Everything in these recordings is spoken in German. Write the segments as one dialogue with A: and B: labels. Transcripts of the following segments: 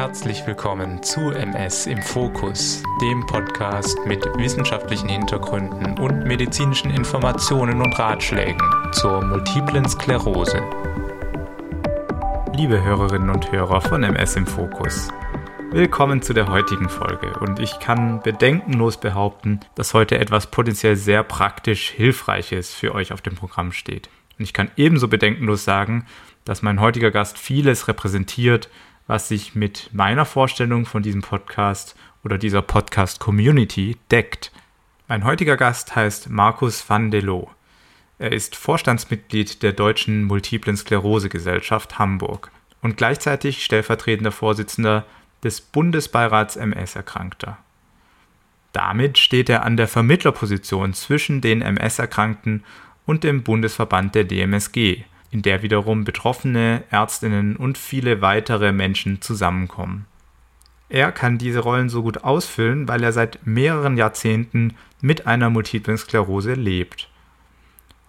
A: Herzlich willkommen zu MS im Fokus, dem Podcast mit wissenschaftlichen Hintergründen und medizinischen Informationen und Ratschlägen zur multiplen Sklerose. Liebe Hörerinnen und Hörer von MS im Fokus, willkommen zu der heutigen Folge und ich kann bedenkenlos behaupten, dass heute etwas potenziell sehr praktisch Hilfreiches für euch auf dem Programm steht. Und ich kann ebenso bedenkenlos sagen, dass mein heutiger Gast vieles repräsentiert, was sich mit meiner Vorstellung von diesem Podcast oder dieser Podcast-Community deckt. Mein heutiger Gast heißt Markus van der Loo. Er ist Vorstandsmitglied der Deutschen Multiplen Sklerose Gesellschaft Hamburg und gleichzeitig stellvertretender Vorsitzender des Bundesbeirats MS-Erkrankter. Damit steht er an der Vermittlerposition zwischen den MS-Erkrankten und dem Bundesverband der DMSG, in der wiederum Betroffene, Ärztinnen und viele weitere Menschen zusammenkommen. Er kann diese Rollen so gut ausfüllen, weil er seit mehreren Jahrzehnten mit einer multiplen Sklerose lebt.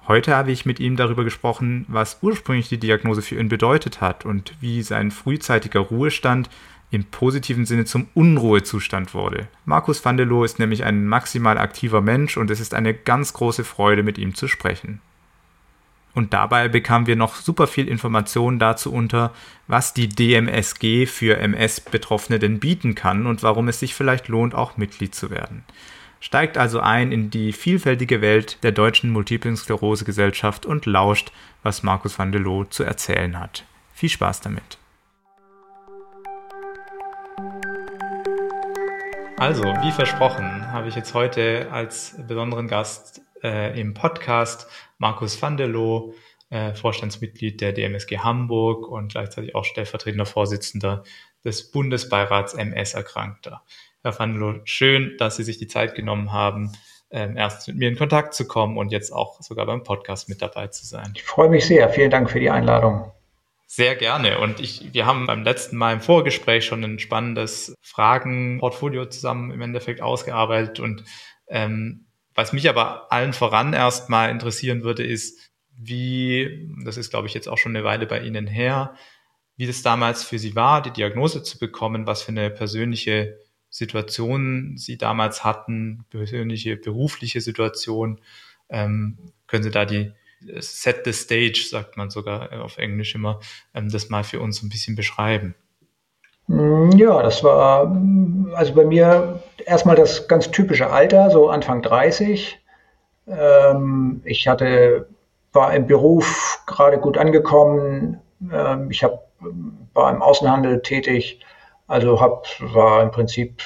A: Heute habe ich mit ihm darüber gesprochen, was ursprünglich die Diagnose für ihn bedeutet hat und wie sein frühzeitiger Ruhestand im positiven Sinne zum Unruhezustand wurde. Markus van der Loo ist nämlich ein maximal aktiver Mensch und es ist eine ganz große Freude, mit ihm zu sprechen. Und dabei bekamen wir noch super viel Informationen dazu unter, was die DMSG für MS-Betroffene denn bieten kann und warum es sich vielleicht lohnt, auch Mitglied zu werden. Steigt also ein in die vielfältige Welt der deutschen Multiplen Sklerose Gesellschaft und lauscht, was Markus van der Loo zu erzählen hat. Viel Spaß damit. Also, wie versprochen, habe ich jetzt heute als besonderen Gast äh, im Podcast Markus van der Loo, äh, Vorstandsmitglied der DMSG Hamburg und gleichzeitig auch stellvertretender Vorsitzender des Bundesbeirats MS-Erkrankter. Herr van der Loo, schön, dass Sie sich die Zeit genommen haben, ähm, erst mit mir in Kontakt zu kommen und jetzt auch sogar beim Podcast mit dabei zu sein.
B: Ich freue mich sehr. Vielen Dank für die Einladung.
A: Sehr gerne. Und ich, wir haben beim letzten Mal im Vorgespräch schon ein spannendes Fragenportfolio zusammen im Endeffekt ausgearbeitet. Und ähm, was mich aber allen voran erstmal interessieren würde, ist, wie, das ist glaube ich jetzt auch schon eine Weile bei Ihnen her, wie das damals für Sie war, die Diagnose zu bekommen, was für eine persönliche Situation Sie damals hatten, persönliche berufliche Situation. Ähm, können Sie da die Set the Stage, sagt man sogar auf Englisch immer, ähm, das mal für uns ein bisschen beschreiben?
B: Mm, ja, das war mm, also bei mir erstmal das ganz typische Alter, so Anfang 30. Ähm, ich hatte, war im Beruf gerade gut angekommen. Ähm, ich hab, war im Außenhandel tätig, also hab, war im Prinzip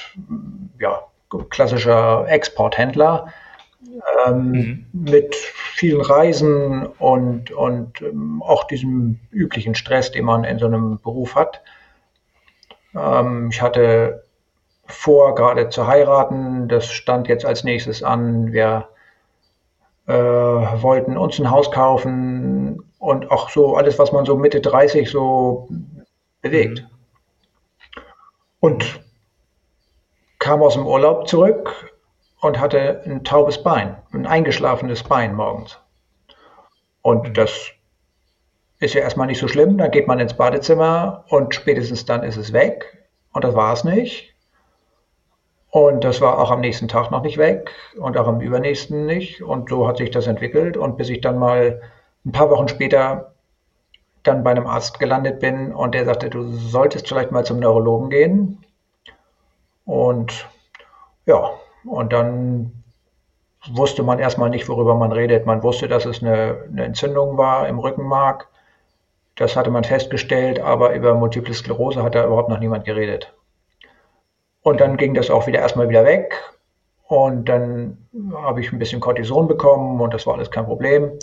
B: ja, klassischer Exporthändler ähm, mhm. mit vielen Reisen und, und ähm, auch diesem üblichen Stress, den man in so einem Beruf hat. Ähm, ich hatte vor, gerade zu heiraten. Das stand jetzt als nächstes an. Wir äh, wollten uns ein Haus kaufen und auch so alles, was man so Mitte 30 so bewegt. Mhm. Und kam aus dem Urlaub zurück und hatte ein taubes Bein, ein eingeschlafenes Bein morgens. Und mhm. das ist ja erstmal nicht so schlimm. Dann geht man ins Badezimmer und spätestens dann ist es weg. Und das war es nicht. Und das war auch am nächsten Tag noch nicht weg und auch am übernächsten nicht. Und so hat sich das entwickelt. Und bis ich dann mal ein paar Wochen später dann bei einem Arzt gelandet bin und der sagte, du solltest vielleicht mal zum Neurologen gehen. Und ja, und dann wusste man erstmal nicht, worüber man redet. Man wusste, dass es eine, eine Entzündung war im Rückenmark. Das hatte man festgestellt, aber über Multiple Sklerose hat da überhaupt noch niemand geredet. Und dann ging das auch wieder erstmal wieder weg. Und dann habe ich ein bisschen Cortison bekommen und das war alles kein Problem.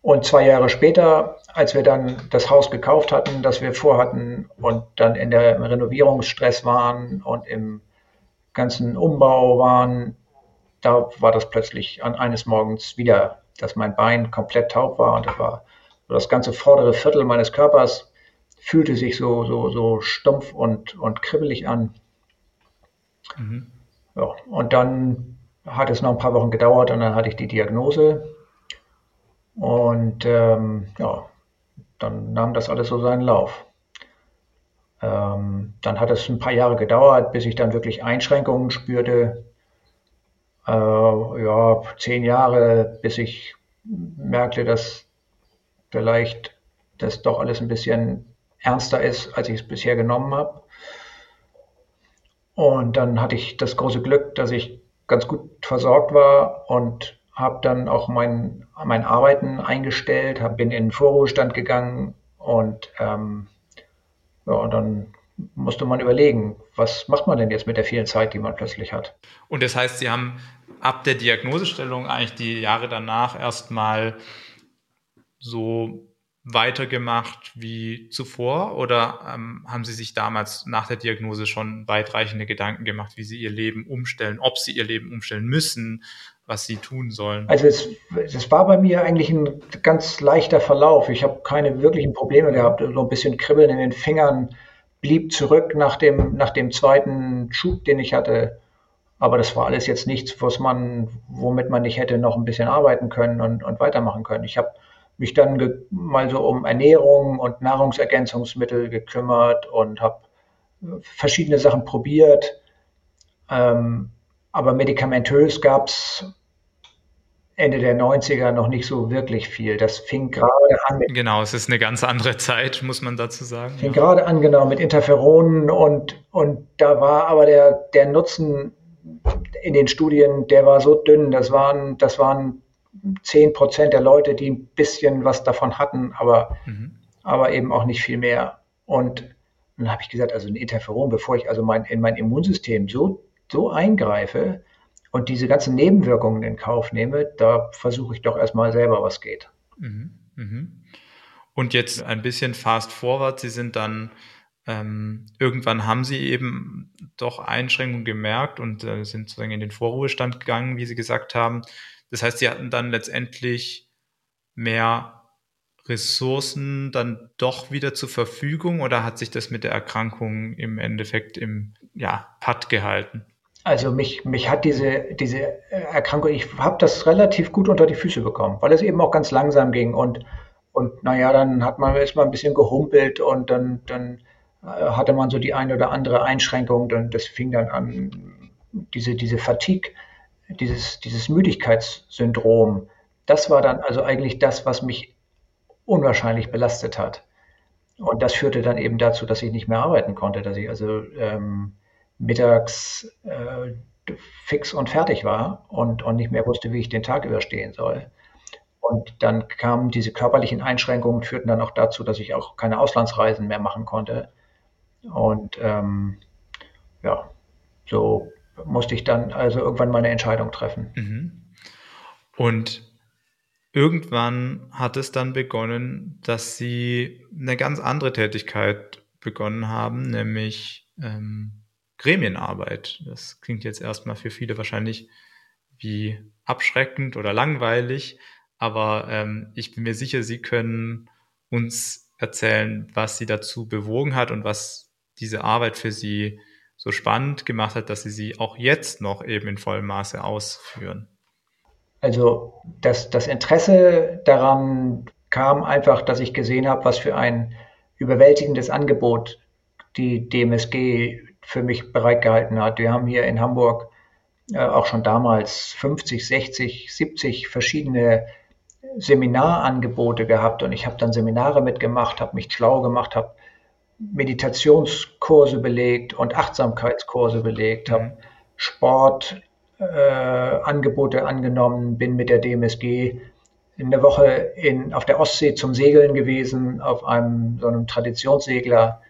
B: Und zwei Jahre später, als wir dann das Haus gekauft hatten, das wir vorhatten und dann in der Renovierungsstress waren und im ganzen Umbau waren, da war das plötzlich an eines Morgens wieder, dass mein Bein komplett taub war und das war das ganze vordere Viertel meines Körpers fühlte sich so, so, so stumpf und, und kribbelig an. Mhm. Ja, und dann hat es noch ein paar Wochen gedauert und dann hatte ich die Diagnose. Und ähm, ja, dann nahm das alles so seinen Lauf. Ähm, dann hat es ein paar Jahre gedauert, bis ich dann wirklich Einschränkungen spürte. Äh, ja, zehn Jahre, bis ich merkte, dass vielleicht das doch alles ein bisschen ernster ist, als ich es bisher genommen habe. Und dann hatte ich das große Glück, dass ich ganz gut versorgt war und habe dann auch mein, mein Arbeiten eingestellt, hab, bin in den Vorruhestand gegangen und ähm, ja, und dann musste man überlegen, was macht man denn jetzt mit der vielen Zeit, die man plötzlich hat.
A: Und das heißt, Sie haben ab der Diagnosestellung eigentlich die Jahre danach erstmal so weitergemacht wie zuvor oder ähm, haben Sie sich damals nach der Diagnose schon weitreichende Gedanken gemacht, wie Sie Ihr Leben umstellen, ob Sie Ihr Leben umstellen müssen, was Sie tun sollen?
B: Also es, es war bei mir eigentlich ein ganz leichter Verlauf. Ich habe keine wirklichen Probleme gehabt. So ein bisschen Kribbeln in den Fingern blieb zurück nach dem, nach dem zweiten Schub, den ich hatte. Aber das war alles jetzt nichts, was man, womit man nicht hätte noch ein bisschen arbeiten können und, und weitermachen können. Ich habe mich dann mal so um Ernährung und Nahrungsergänzungsmittel gekümmert und habe äh, verschiedene Sachen probiert. Ähm, aber medikamentös gab es Ende der 90er noch nicht so wirklich viel. Das fing gerade an
A: mit. Genau, es ist eine ganz andere Zeit, muss man dazu sagen.
B: Fing ja. gerade an, genau, mit Interferonen und, und da war aber der, der Nutzen in den Studien, der war so dünn. Das waren, das waren 10 Prozent der Leute, die ein bisschen was davon hatten, aber, mhm. aber eben auch nicht viel mehr. Und dann habe ich gesagt, also ein Interferon, bevor ich also mein, in mein Immunsystem so, so eingreife und diese ganzen Nebenwirkungen in Kauf nehme, da versuche ich doch erstmal selber, was geht. Mhm.
A: Mhm. Und jetzt ein bisschen fast forward, Sie sind dann ähm, irgendwann haben sie eben doch Einschränkungen gemerkt und äh, sind sozusagen in den Vorruhestand gegangen, wie Sie gesagt haben. Das heißt, sie hatten dann letztendlich mehr Ressourcen dann doch wieder zur Verfügung oder hat sich das mit der Erkrankung im Endeffekt im ja, Patt gehalten?
B: Also mich, mich hat diese, diese Erkrankung, ich habe das relativ gut unter die Füße bekommen, weil es eben auch ganz langsam ging und, und naja, dann hat man ist mal ein bisschen gehumpelt und dann, dann äh, hatte man so die eine oder andere Einschränkung, dann das fing dann an, diese, diese Fatigue dieses, dieses Müdigkeitssyndrom, das war dann also eigentlich das, was mich unwahrscheinlich belastet hat. Und das führte dann eben dazu, dass ich nicht mehr arbeiten konnte, dass ich also ähm, mittags äh, fix und fertig war und, und nicht mehr wusste, wie ich den Tag überstehen soll. Und dann kamen diese körperlichen Einschränkungen, führten dann auch dazu, dass ich auch keine Auslandsreisen mehr machen konnte. Und ähm, ja, so musste ich dann also irgendwann mal eine Entscheidung treffen. Mhm.
A: Und irgendwann hat es dann begonnen, dass Sie eine ganz andere Tätigkeit begonnen haben, nämlich ähm, Gremienarbeit. Das klingt jetzt erstmal für viele wahrscheinlich wie abschreckend oder langweilig, aber ähm, ich bin mir sicher, Sie können uns erzählen, was Sie dazu bewogen hat und was diese Arbeit für Sie so spannend gemacht hat, dass sie sie auch jetzt noch eben in vollem Maße ausführen?
B: Also das, das Interesse daran kam einfach, dass ich gesehen habe, was für ein überwältigendes Angebot die DMSG für mich bereitgehalten hat. Wir haben hier in Hamburg äh, auch schon damals 50, 60, 70 verschiedene Seminarangebote gehabt und ich habe dann Seminare mitgemacht, habe mich schlau gemacht, habe Meditationskurse belegt und Achtsamkeitskurse belegt, habe mhm. Sportangebote äh, angenommen, bin mit der DMSG eine Woche in, auf der Ostsee zum Segeln gewesen, auf einem so einem Traditionssegler,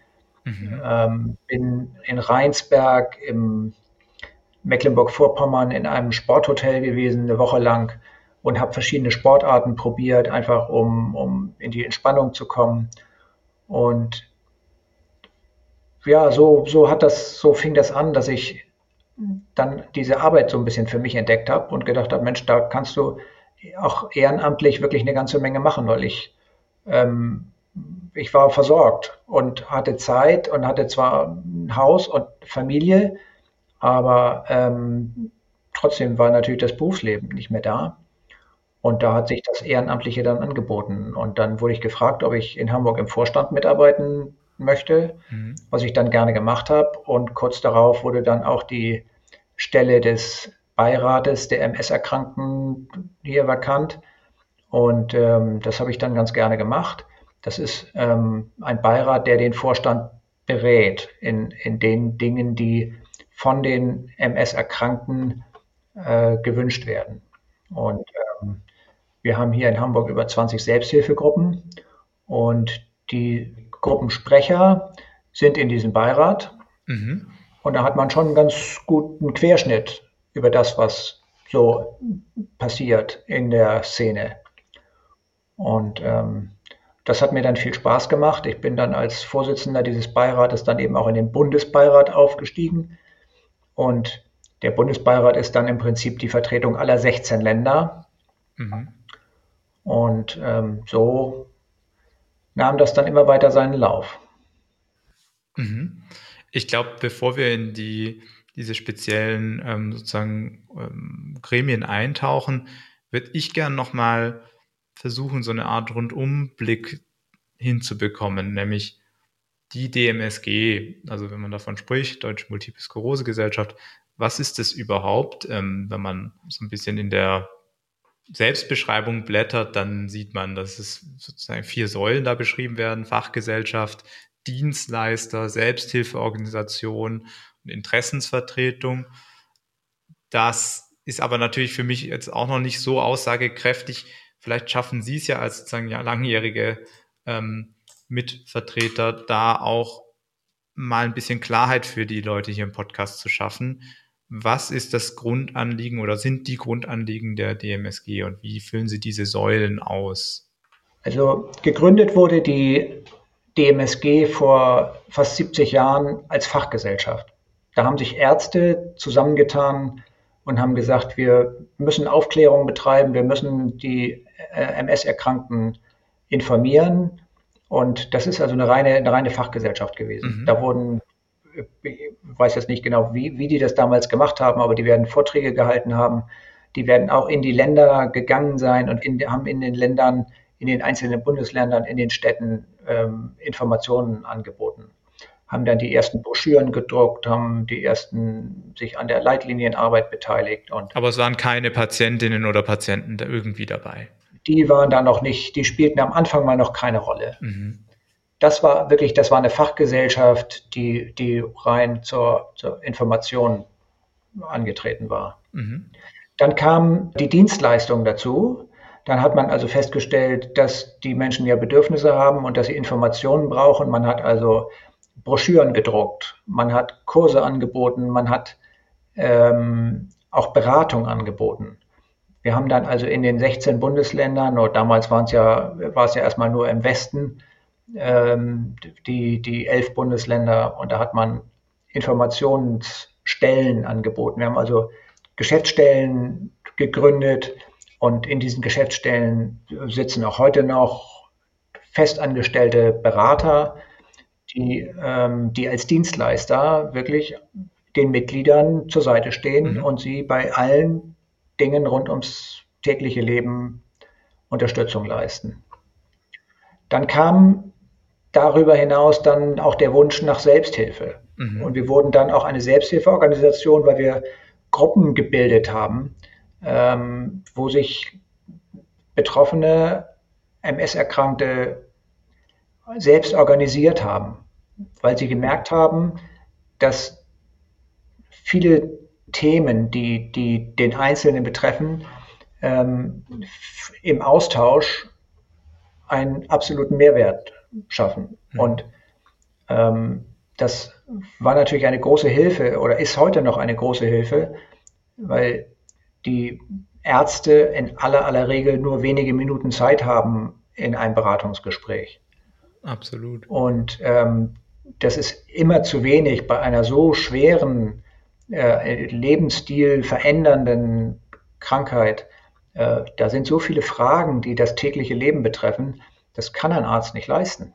B: mhm. ähm, bin in Rheinsberg im Mecklenburg-Vorpommern in einem Sporthotel gewesen, eine Woche lang und habe verschiedene Sportarten probiert, einfach um, um in die Entspannung zu kommen. Und ja, so, so hat das, so fing das an, dass ich dann diese Arbeit so ein bisschen für mich entdeckt habe und gedacht habe, Mensch, da kannst du auch ehrenamtlich wirklich eine ganze Menge machen, weil ich, ähm, ich war versorgt und hatte Zeit und hatte zwar ein Haus und Familie, aber ähm, trotzdem war natürlich das Berufsleben nicht mehr da. Und da hat sich das Ehrenamtliche dann angeboten. Und dann wurde ich gefragt, ob ich in Hamburg im Vorstand mitarbeiten möchte, mhm. was ich dann gerne gemacht habe. Und kurz darauf wurde dann auch die Stelle des Beirates der MS-Erkrankten hier vakant. Und ähm, das habe ich dann ganz gerne gemacht. Das ist ähm, ein Beirat, der den Vorstand berät in, in den Dingen, die von den MS-Erkrankten äh, gewünscht werden. Und ähm, wir haben hier in Hamburg über 20 Selbsthilfegruppen und die Gruppensprecher sind in diesem Beirat. Mhm. Und da hat man schon einen ganz guten Querschnitt über das, was so passiert in der Szene. Und ähm, das hat mir dann viel Spaß gemacht. Ich bin dann als Vorsitzender dieses Beirates dann eben auch in den Bundesbeirat aufgestiegen. Und der Bundesbeirat ist dann im Prinzip die Vertretung aller 16 Länder. Mhm. Und ähm, so nahm das dann immer weiter seinen Lauf.
A: Mhm. Ich glaube, bevor wir in die, diese speziellen ähm, sozusagen ähm, Gremien eintauchen, würde ich gern nochmal versuchen, so eine Art Rundumblick hinzubekommen, nämlich die DMSG, also wenn man davon spricht, Deutsche Multiple Sklerose Gesellschaft, was ist das überhaupt? Ähm, wenn man so ein bisschen in der Selbstbeschreibung blättert, dann sieht man, dass es sozusagen vier Säulen da beschrieben werden. Fachgesellschaft, Dienstleister, Selbsthilfeorganisation und Interessensvertretung. Das ist aber natürlich für mich jetzt auch noch nicht so aussagekräftig. Vielleicht schaffen Sie es ja als sozusagen ja, langjährige ähm, Mitvertreter, da auch mal ein bisschen Klarheit für die Leute hier im Podcast zu schaffen was ist das Grundanliegen oder sind die Grundanliegen der DMSG und wie füllen Sie diese Säulen aus?
B: Also gegründet wurde die DMSG vor fast 70 Jahren als Fachgesellschaft. Da haben sich Ärzte zusammengetan und haben gesagt, wir müssen Aufklärung betreiben, wir müssen die äh, MS-Erkrankten informieren. Und das ist also eine reine, eine reine Fachgesellschaft gewesen. Mhm. Da wurden weiß jetzt nicht genau, wie, wie die das damals gemacht haben, aber die werden Vorträge gehalten haben. Die werden auch in die Länder gegangen sein und in, haben in den Ländern, in den einzelnen Bundesländern, in den Städten ähm, Informationen angeboten. Haben dann die ersten Broschüren gedruckt, haben die ersten sich an der Leitlinienarbeit beteiligt. Und
A: aber es waren keine Patientinnen oder Patienten da irgendwie dabei.
B: Die waren da noch nicht, die spielten am Anfang mal noch keine Rolle. Mhm das war wirklich, das war eine Fachgesellschaft, die, die rein zur, zur Information angetreten war. Mhm. Dann kam die Dienstleistung dazu. Dann hat man also festgestellt, dass die Menschen ja Bedürfnisse haben und dass sie Informationen brauchen. Man hat also Broschüren gedruckt, man hat Kurse angeboten, man hat ähm, auch Beratung angeboten. Wir haben dann also in den 16 Bundesländern, oder damals waren es ja, war es ja erstmal nur im Westen, ähm, die, die elf Bundesländer und da hat man Informationsstellen angeboten. Wir haben also Geschäftsstellen gegründet und in diesen Geschäftsstellen sitzen auch heute noch festangestellte Berater, die, ähm, die als Dienstleister wirklich den Mitgliedern zur Seite stehen mhm. und sie bei allen Dingen rund ums tägliche Leben Unterstützung leisten. Dann kam darüber hinaus dann auch der Wunsch nach Selbsthilfe. Mhm. Und wir wurden dann auch eine Selbsthilfeorganisation, weil wir Gruppen gebildet haben, ähm, wo sich betroffene MS-Erkrankte selbst organisiert haben, weil sie gemerkt haben, dass viele Themen, die, die den Einzelnen betreffen, ähm, im Austausch einen absoluten Mehrwert schaffen. Mhm. Und ähm, das war natürlich eine große Hilfe oder ist heute noch eine große Hilfe, weil die Ärzte in aller aller Regel nur wenige Minuten Zeit haben in einem Beratungsgespräch.
A: Absolut.
B: Und ähm, das ist immer zu wenig bei einer so schweren, äh, Lebensstil verändernden Krankheit. Äh, da sind so viele Fragen, die das tägliche Leben betreffen. Das kann ein Arzt nicht leisten.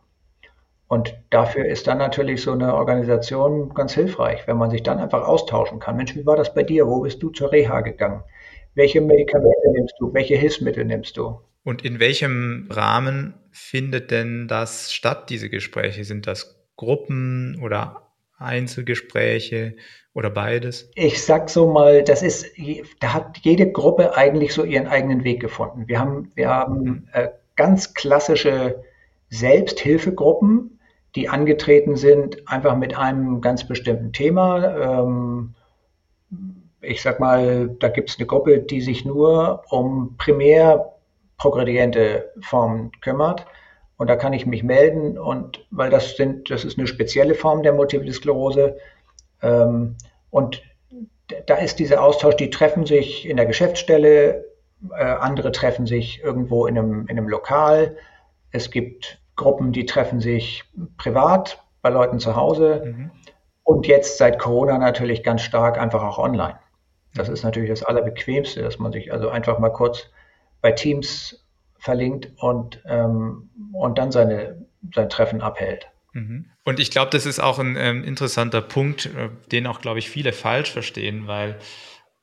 B: Und dafür ist dann natürlich so eine Organisation ganz hilfreich, wenn man sich dann einfach austauschen kann. Mensch, wie war das bei dir? Wo bist du zur Reha gegangen? Welche Medikamente nimmst du? Welche Hilfsmittel nimmst du?
A: Und in welchem Rahmen findet denn das statt, diese Gespräche? Sind das Gruppen oder Einzelgespräche oder beides?
B: Ich sag so mal, das ist, da hat jede Gruppe eigentlich so ihren eigenen Weg gefunden. Wir haben, wir haben äh, ganz klassische Selbsthilfegruppen, die angetreten sind, einfach mit einem ganz bestimmten Thema. Ähm, ich sag mal, da gibt es eine Gruppe, die sich nur um primär progrediente Formen kümmert. Und da kann ich mich melden und weil das sind, das ist eine spezielle Form der Multiple Sklerose. Ähm, und da ist dieser Austausch, die treffen sich in der Geschäftsstelle, äh, andere treffen sich irgendwo in einem, in einem Lokal. Es gibt Gruppen, die treffen sich privat bei Leuten zu Hause. Mhm. Und jetzt seit Corona natürlich ganz stark einfach auch online. Das ist natürlich das Allerbequemste, dass man sich also einfach mal kurz bei Teams verlinkt und, ähm, und dann seine, sein Treffen abhält.
A: Mhm. Und ich glaube, das ist auch ein ähm, interessanter Punkt, äh, den auch, glaube ich, viele falsch verstehen, weil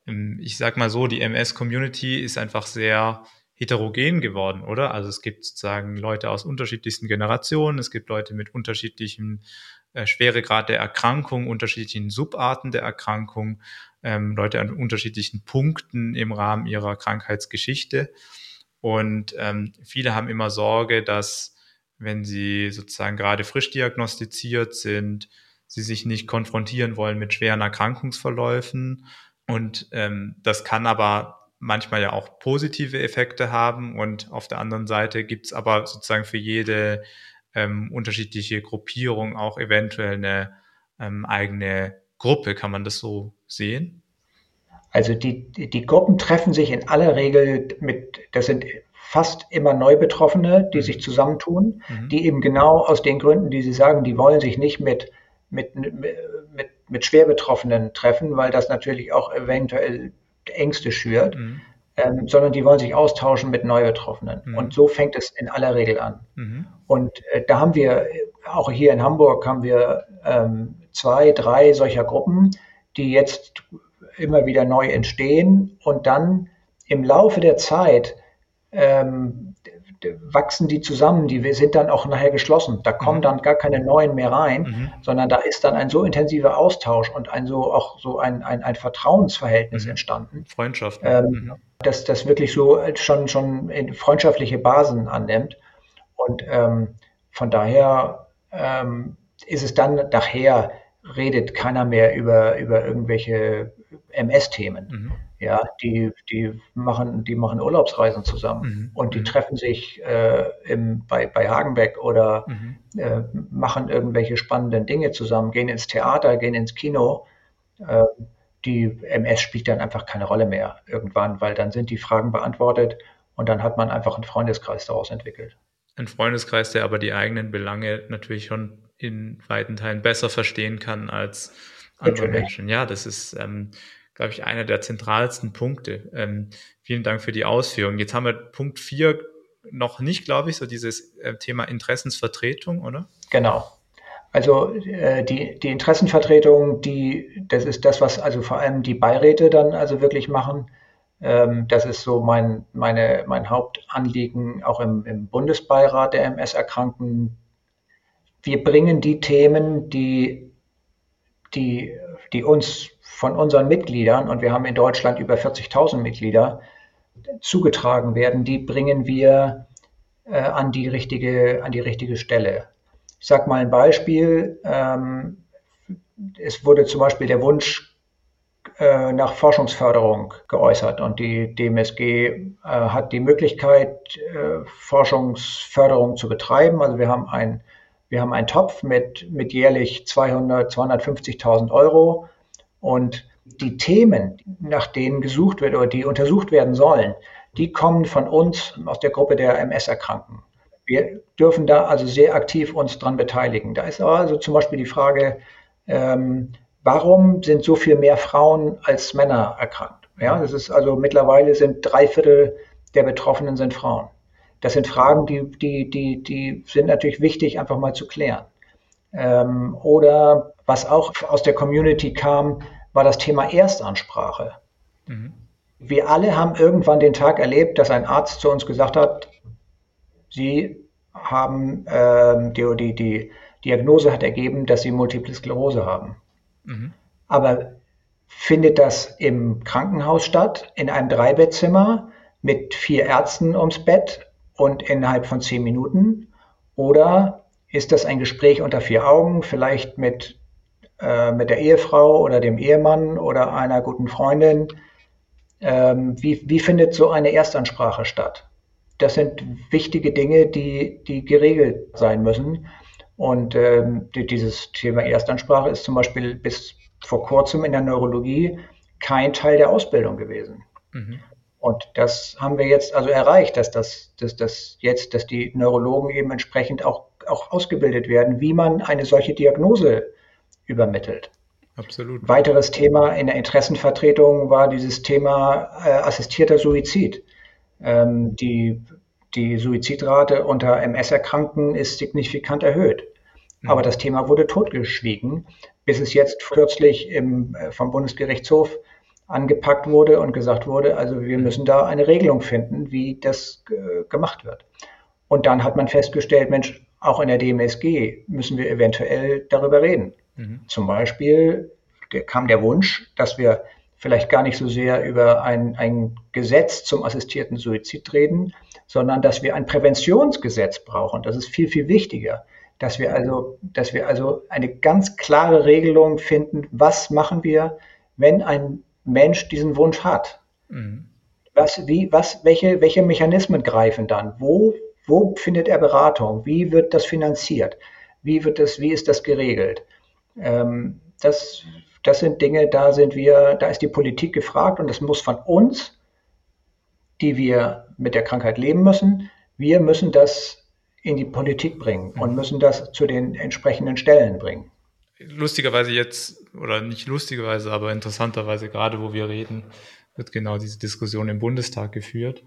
A: ich sage mal so, die MS-Community ist einfach sehr heterogen geworden, oder? Also es gibt sozusagen Leute aus unterschiedlichsten Generationen, es gibt Leute mit unterschiedlichem äh, Schweregrad der Erkrankung, unterschiedlichen Subarten der Erkrankung, ähm, Leute an unterschiedlichen Punkten im Rahmen ihrer Krankheitsgeschichte. Und ähm, viele haben immer Sorge, dass wenn sie sozusagen gerade frisch diagnostiziert sind, sie sich nicht konfrontieren wollen mit schweren Erkrankungsverläufen. Und ähm, das kann aber manchmal ja auch positive Effekte haben. Und auf der anderen Seite gibt es aber sozusagen für jede ähm, unterschiedliche Gruppierung auch eventuell eine ähm, eigene Gruppe. Kann man das so sehen?
B: Also die, die Gruppen treffen sich in aller Regel mit, das sind fast immer Neubetroffene, die mhm. sich zusammentun, mhm. die eben genau aus den Gründen, die Sie sagen, die wollen sich nicht mit, mit, mit, mit Schwerbetroffenen treffen, weil das natürlich auch eventuell Ängste schürt, mhm. ähm, sondern die wollen sich austauschen mit Neubetroffenen. Mhm. Und so fängt es in aller Regel an. Mhm. Und äh, da haben wir, auch hier in Hamburg, haben wir ähm, zwei, drei solcher Gruppen, die jetzt immer wieder neu entstehen und dann im Laufe der Zeit ähm, wachsen die zusammen, die sind dann auch nachher geschlossen. Da kommen mhm. dann gar keine neuen mehr rein, mhm. sondern da ist dann ein so intensiver Austausch und ein so auch so ein, ein, ein Vertrauensverhältnis mhm. entstanden.
A: Freundschaft.
B: Ähm, mhm. dass das wirklich so schon, schon freundschaftliche Basen annimmt. Und ähm, von daher ähm, ist es dann nachher redet keiner mehr über, über irgendwelche MS-Themen. Ja, die, die, machen, die machen Urlaubsreisen zusammen mhm. und die mhm. treffen sich äh, im, bei, bei Hagenbeck oder mhm. äh, machen irgendwelche spannenden Dinge zusammen, gehen ins Theater, gehen ins Kino. Äh, die MS spielt dann einfach keine Rolle mehr irgendwann, weil dann sind die Fragen beantwortet und dann hat man einfach einen Freundeskreis daraus entwickelt.
A: Ein Freundeskreis, der aber die eigenen Belange natürlich schon in weiten Teilen besser verstehen kann als andere Natürlich. Menschen. Ja, das ist, ähm, glaube ich, einer der zentralsten Punkte. Ähm, vielen Dank für die Ausführung. Jetzt haben wir Punkt 4 noch nicht, glaube ich, so dieses äh, Thema Interessensvertretung, oder?
B: Genau. Also äh, die, die Interessenvertretung, die, das ist das, was also vor allem die Beiräte dann also wirklich machen. Ähm, das ist so mein, meine, mein Hauptanliegen auch im, im Bundesbeirat der MS-Erkrankten, wir bringen die Themen, die, die, die uns von unseren Mitgliedern, und wir haben in Deutschland über 40.000 Mitglieder, zugetragen werden, die bringen wir äh, an, die richtige, an die richtige Stelle. Ich sage mal ein Beispiel. Ähm, es wurde zum Beispiel der Wunsch äh, nach Forschungsförderung geäußert und die DMSG äh, hat die Möglichkeit, äh, Forschungsförderung zu betreiben. Also wir haben ein wir haben einen Topf mit, mit jährlich 200, 250.000 Euro und die Themen, nach denen gesucht wird oder die untersucht werden sollen, die kommen von uns aus der Gruppe der MS-Erkrankten. Wir dürfen da also sehr aktiv uns dran beteiligen. Da ist also zum Beispiel die Frage, ähm, warum sind so viel mehr Frauen als Männer erkrankt? Ja, das ist also mittlerweile sind drei Viertel der Betroffenen sind Frauen. Das sind Fragen, die, die, die, die sind natürlich wichtig, einfach mal zu klären. Ähm, oder was auch aus der Community kam, war das Thema Erstansprache. Mhm. Wir alle haben irgendwann den Tag erlebt, dass ein Arzt zu uns gesagt hat, Sie haben ähm, die, die, die, Diagnose hat ergeben, dass sie Multiple Sklerose haben. Mhm. Aber findet das im Krankenhaus statt, in einem Dreibettzimmer mit vier Ärzten ums Bett und innerhalb von zehn Minuten? Oder ist das ein Gespräch unter vier Augen, vielleicht mit, äh, mit der Ehefrau oder dem Ehemann oder einer guten Freundin? Ähm, wie, wie findet so eine Erstansprache statt? Das sind wichtige Dinge, die, die geregelt sein müssen. Und ähm, dieses Thema Erstansprache ist zum Beispiel bis vor kurzem in der Neurologie kein Teil der Ausbildung gewesen. Mhm. Und das haben wir jetzt also erreicht, dass das, dass das jetzt, dass die Neurologen eben entsprechend auch, auch ausgebildet werden, wie man eine solche Diagnose übermittelt. Absolut. Weiteres Thema in der Interessenvertretung war dieses Thema äh, assistierter Suizid. Ähm, die, die Suizidrate unter MS-Erkrankten ist signifikant erhöht. Mhm. Aber das Thema wurde totgeschwiegen, bis es jetzt kürzlich im, äh, vom Bundesgerichtshof angepackt wurde und gesagt wurde, also wir müssen da eine Regelung finden, wie das äh, gemacht wird. Und dann hat man festgestellt, Mensch, auch in der DMSG müssen wir eventuell darüber reden. Mhm. Zum Beispiel kam der Wunsch, dass wir vielleicht gar nicht so sehr über ein, ein Gesetz zum assistierten Suizid reden, sondern dass wir ein Präventionsgesetz brauchen. Das ist viel, viel wichtiger dass wir also, dass wir also eine ganz klare Regelung finden, was machen wir, wenn ein Mensch diesen Wunsch hat. Mhm. Was, wie, was, welche, welche Mechanismen greifen dann? Wo, wo findet er Beratung? Wie wird das finanziert? Wie wird das, wie ist das geregelt? Ähm, das, das sind Dinge, da sind wir, da ist die Politik gefragt und das muss von uns, die wir mit der Krankheit leben müssen, wir müssen das in die Politik bringen und mhm. müssen das zu den entsprechenden Stellen bringen.
A: Lustigerweise jetzt, oder nicht lustigerweise, aber interessanterweise, gerade wo wir reden, wird genau diese Diskussion im Bundestag geführt.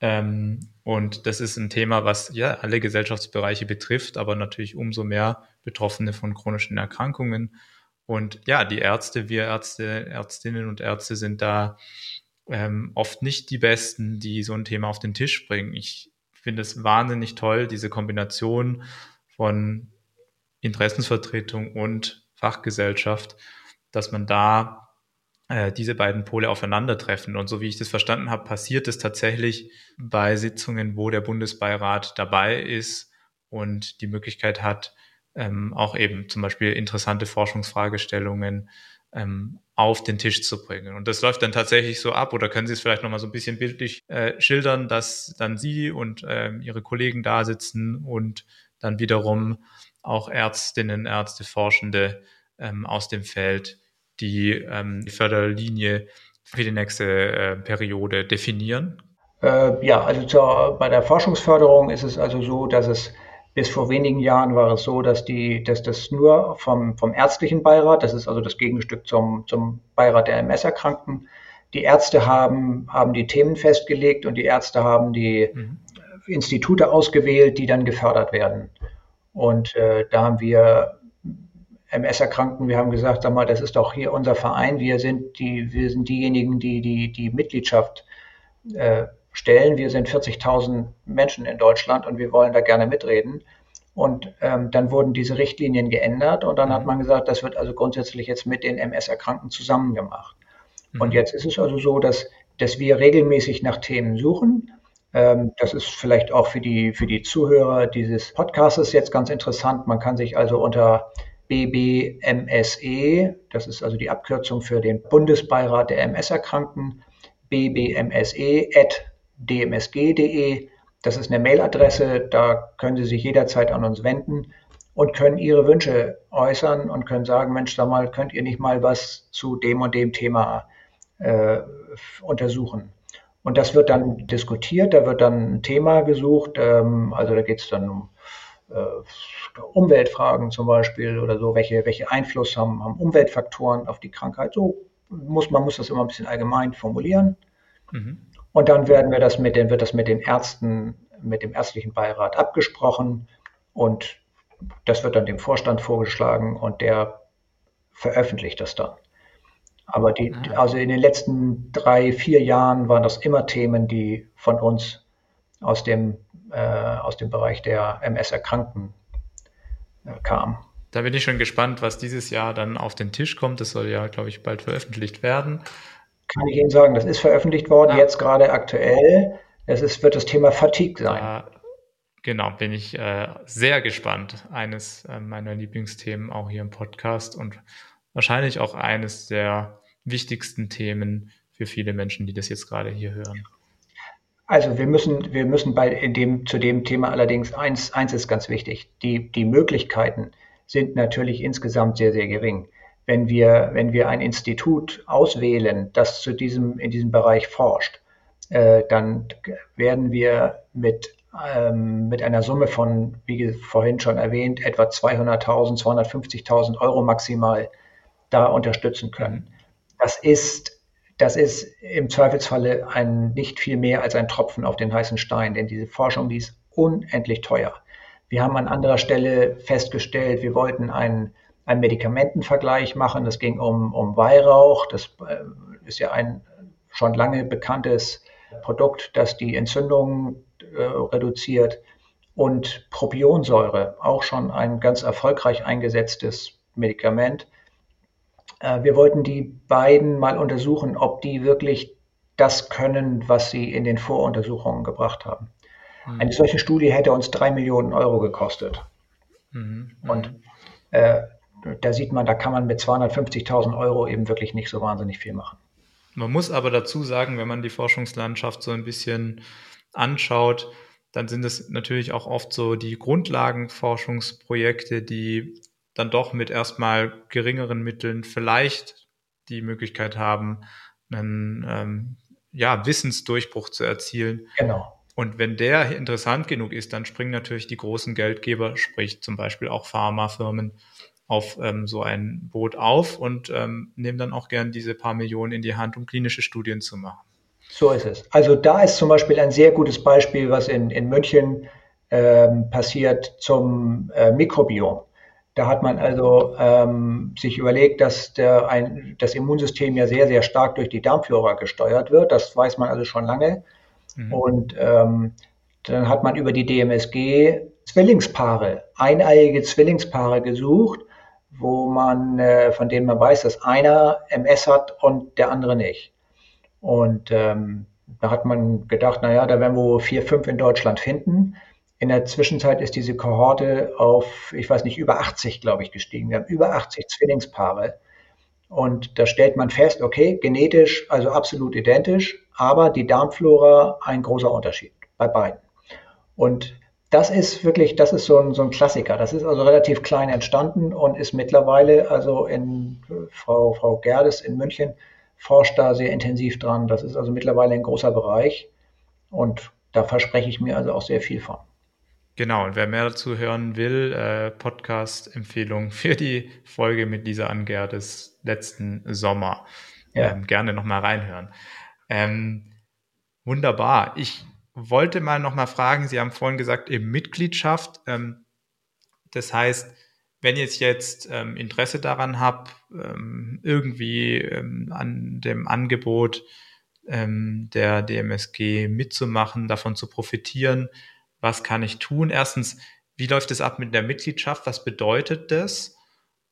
A: Ähm, und das ist ein Thema, was ja alle Gesellschaftsbereiche betrifft, aber natürlich umso mehr Betroffene von chronischen Erkrankungen. Und ja, die Ärzte, wir Ärzte, Ärztinnen und Ärzte sind da ähm, oft nicht die Besten, die so ein Thema auf den Tisch bringen. Ich finde es wahnsinnig toll, diese Kombination von Interessensvertretung und Fachgesellschaft, dass man da äh, diese beiden Pole aufeinandertreffen. Und so wie ich das verstanden habe, passiert es tatsächlich bei Sitzungen, wo der Bundesbeirat dabei ist und die Möglichkeit hat, ähm, auch eben zum Beispiel interessante Forschungsfragestellungen ähm, auf den Tisch zu bringen. Und das läuft dann tatsächlich so ab, oder können Sie es vielleicht nochmal so ein bisschen bildlich äh, schildern, dass dann Sie und ähm, Ihre Kollegen da sitzen und dann wiederum auch Ärztinnen, Ärzte, Forschende ähm, aus dem Feld die, ähm, die Förderlinie für die nächste äh, Periode definieren?
B: Äh, ja, also zur, bei der Forschungsförderung ist es also so, dass es bis vor wenigen Jahren war es so, dass, die, dass das nur vom, vom ärztlichen Beirat, das ist also das Gegenstück zum, zum Beirat der MS-Erkrankten, die Ärzte haben, haben die Themen festgelegt und die Ärzte haben die mhm. Institute ausgewählt, die dann gefördert werden. Und äh, da haben wir MS-Erkrankten, wir haben gesagt, sag mal, das ist doch hier unser Verein, wir sind, die, wir sind diejenigen, die die, die Mitgliedschaft äh, stellen. Wir sind 40.000 Menschen in Deutschland und wir wollen da gerne mitreden. Und ähm, dann wurden diese Richtlinien geändert und dann hat mhm. man gesagt, das wird also grundsätzlich jetzt mit den MS-Erkrankten zusammen gemacht. Mhm. Und jetzt ist es also so, dass, dass wir regelmäßig nach Themen suchen. Ähm, das ist vielleicht auch für die, für die Zuhörer dieses Podcasts jetzt ganz interessant. Man kann sich also unter BBMSE, das ist also die Abkürzung für den Bundesbeirat der MS-Erkrankten, bbmse dmsg.de. Das ist eine Mailadresse, da können Sie sich jederzeit an uns wenden und können Ihre Wünsche äußern und können sagen, Mensch, sag mal, könnt ihr nicht mal was zu dem und dem Thema äh, untersuchen? Und das wird dann diskutiert, da wird dann ein Thema gesucht, ähm, also da geht es dann um äh, Umweltfragen zum Beispiel oder so, welche, welche Einfluss haben, haben Umweltfaktoren auf die Krankheit. So muss man muss das immer ein bisschen allgemein formulieren. Mhm. Und dann werden wir das mit den, wird das mit den Ärzten, mit dem ärztlichen Beirat abgesprochen und das wird dann dem Vorstand vorgeschlagen und der veröffentlicht das dann. Aber die, ah. also in den letzten drei, vier Jahren waren das immer Themen, die von uns aus dem, äh, aus dem Bereich der MS-Erkrankten äh, kam.
A: Da bin ich schon gespannt, was dieses Jahr dann auf den Tisch kommt. Das soll ja, glaube ich, bald veröffentlicht werden.
B: Kann ich Ihnen sagen, das ist veröffentlicht worden, ah. jetzt gerade aktuell. Es ist, wird das Thema Fatigue sein. Da,
A: genau, bin ich äh, sehr gespannt. Eines äh, meiner Lieblingsthemen auch hier im Podcast und wahrscheinlich auch eines der wichtigsten Themen für viele Menschen, die das jetzt gerade hier hören.
B: Also wir müssen, wir müssen bei in dem, zu dem Thema allerdings eins, eins ist ganz wichtig. Die, die Möglichkeiten sind natürlich insgesamt sehr, sehr gering. Wenn wir, wenn wir ein Institut auswählen, das zu diesem, in diesem Bereich forscht, äh, dann werden wir mit, ähm, mit einer Summe von, wie vorhin schon erwähnt, etwa 200.000, 250.000 Euro maximal da unterstützen können. Das ist das ist im Zweifelsfalle ein, nicht viel mehr als ein Tropfen auf den heißen Stein, denn diese Forschung, die ist unendlich teuer. Wir haben an anderer Stelle festgestellt, wir wollten einen, einen Medikamentenvergleich machen. Das ging um, um Weihrauch. Das äh, ist ja ein schon lange bekanntes Produkt, das die Entzündung äh, reduziert. Und Propionsäure, auch schon ein ganz erfolgreich eingesetztes Medikament. Äh, wir wollten die beiden mal untersuchen, ob die wirklich das können, was sie in den Voruntersuchungen gebracht haben. Mhm. Eine solche Studie hätte uns drei Millionen Euro gekostet. Mhm. Mhm. Und äh, da sieht man, da kann man mit 250.000 Euro eben wirklich nicht so wahnsinnig viel machen.
A: Man muss aber dazu sagen, wenn man die Forschungslandschaft so ein bisschen anschaut, dann sind es natürlich auch oft so die Grundlagenforschungsprojekte, die dann doch mit erstmal geringeren Mitteln vielleicht die Möglichkeit haben, einen ähm, ja, Wissensdurchbruch zu erzielen.
B: Genau.
A: Und wenn der interessant genug ist, dann springen natürlich die großen Geldgeber, sprich zum Beispiel auch Pharmafirmen, auf ähm, so ein Boot auf und ähm, nehmen dann auch gern diese paar Millionen in die Hand, um klinische Studien zu machen.
B: So ist es. Also da ist zum Beispiel ein sehr gutes Beispiel, was in, in München ähm, passiert zum äh, Mikrobiom. Da hat man also ähm, sich überlegt, dass der, ein, das Immunsystem ja sehr, sehr stark durch die Darmflora gesteuert wird. Das weiß man also schon lange. Mhm. Und ähm, dann hat man über die DMSG Zwillingspaare, eineiige Zwillingspaare gesucht, wo man, äh, von denen man weiß, dass einer MS hat und der andere nicht. Und ähm, da hat man gedacht, naja, da werden wir vier, fünf in Deutschland finden. In der Zwischenzeit ist diese Kohorte auf, ich weiß nicht, über 80, glaube ich, gestiegen. Wir haben über 80 Zwillingspaare. Und da stellt man fest, okay, genetisch also absolut identisch, aber die Darmflora ein großer Unterschied bei beiden. Und das ist wirklich, das ist so ein, so ein Klassiker. Das ist also relativ klein entstanden und ist mittlerweile, also in Frau, Frau Gerdes in München forscht da sehr intensiv dran. Das ist also mittlerweile ein großer Bereich und da verspreche ich mir also auch sehr viel von.
A: Genau, und wer mehr dazu hören will, äh, Podcast-Empfehlung für die Folge mit Lisa Angerdes letzten Sommer. Ja. Ähm, gerne nochmal reinhören. Ähm, wunderbar. Ich wollte mal nochmal fragen, Sie haben vorhin gesagt, eben Mitgliedschaft. Ähm, das heißt, wenn ich jetzt ähm, Interesse daran habe, ähm, irgendwie ähm, an dem Angebot ähm, der DMSG mitzumachen, davon zu profitieren, was kann ich tun? Erstens, wie läuft es ab mit der Mitgliedschaft? Was bedeutet das?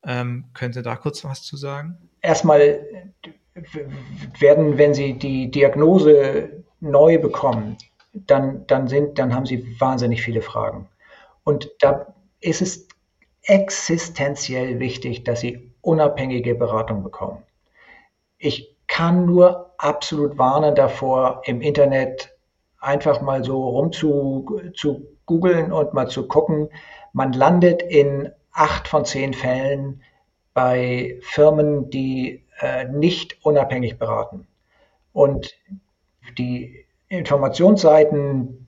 A: Ähm, können Sie da kurz was zu sagen?
B: Erstmal werden, wenn Sie die Diagnose neu bekommen, dann, dann, sind, dann haben Sie wahnsinnig viele Fragen. Und da ist es existenziell wichtig, dass Sie unabhängige Beratung bekommen. Ich kann nur absolut warnen davor, im Internet einfach mal so rum zu, zu googeln und mal zu gucken. Man landet in acht von zehn Fällen bei Firmen, die äh, nicht unabhängig beraten. Und die Informationsseiten,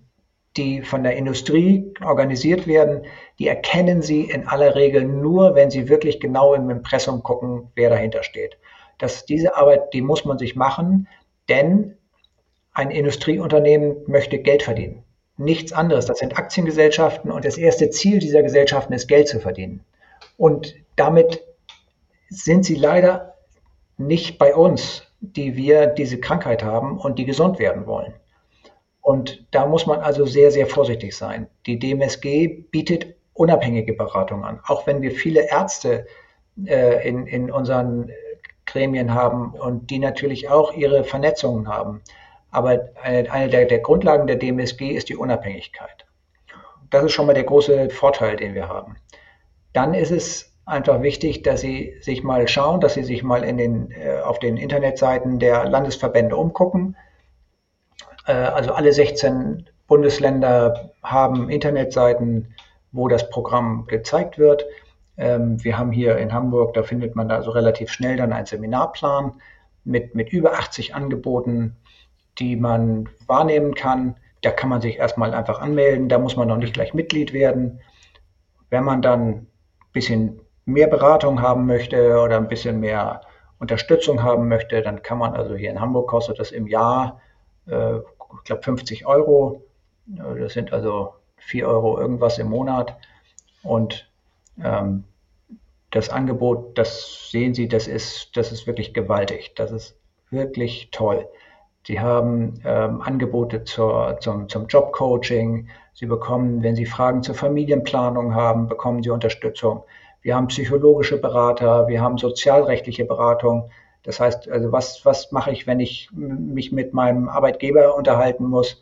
B: die von der Industrie organisiert werden, die erkennen Sie in aller Regel nur, wenn Sie wirklich genau im Impressum gucken, wer dahinter steht. Das, diese Arbeit, die muss man sich machen, denn ein Industrieunternehmen möchte Geld verdienen. Nichts anderes. Das sind Aktiengesellschaften und das erste Ziel dieser Gesellschaften ist, Geld zu verdienen. Und damit sind sie leider nicht bei uns, die wir diese Krankheit haben und die gesund werden wollen. Und da muss man also sehr, sehr vorsichtig sein. Die DMSG bietet unabhängige Beratung an. Auch wenn wir viele Ärzte äh, in, in unseren Gremien haben und die natürlich auch ihre Vernetzungen haben. Aber eine, eine der, der Grundlagen der DMSG ist die Unabhängigkeit. Das ist schon mal der große Vorteil, den wir haben. Dann ist es einfach wichtig, dass Sie sich mal schauen, dass Sie sich mal in den, äh, auf den Internetseiten der Landesverbände umgucken. Äh, also alle 16 Bundesländer haben Internetseiten, wo das Programm gezeigt wird. Ähm, wir haben hier in Hamburg, da findet man also relativ schnell dann einen Seminarplan mit, mit über 80 Angeboten, die man wahrnehmen kann. Da kann man sich erstmal einfach anmelden, da muss man noch nicht gleich Mitglied werden. Wenn man dann ein bisschen mehr Beratung haben möchte oder ein bisschen mehr Unterstützung haben möchte, dann kann man also hier in Hamburg kostet das im Jahr, äh, ich glaube 50 Euro. Das sind also 4 Euro irgendwas im Monat. Und ähm, das Angebot, das sehen Sie, das ist, das ist wirklich gewaltig. Das ist wirklich toll. Sie haben ähm, Angebote zur, zum, zum Jobcoaching. Sie bekommen, wenn Sie Fragen zur Familienplanung haben, bekommen Sie Unterstützung. Wir haben psychologische Berater, wir haben sozialrechtliche Beratung. Das heißt, also was, was mache ich, wenn ich mich mit meinem Arbeitgeber unterhalten muss?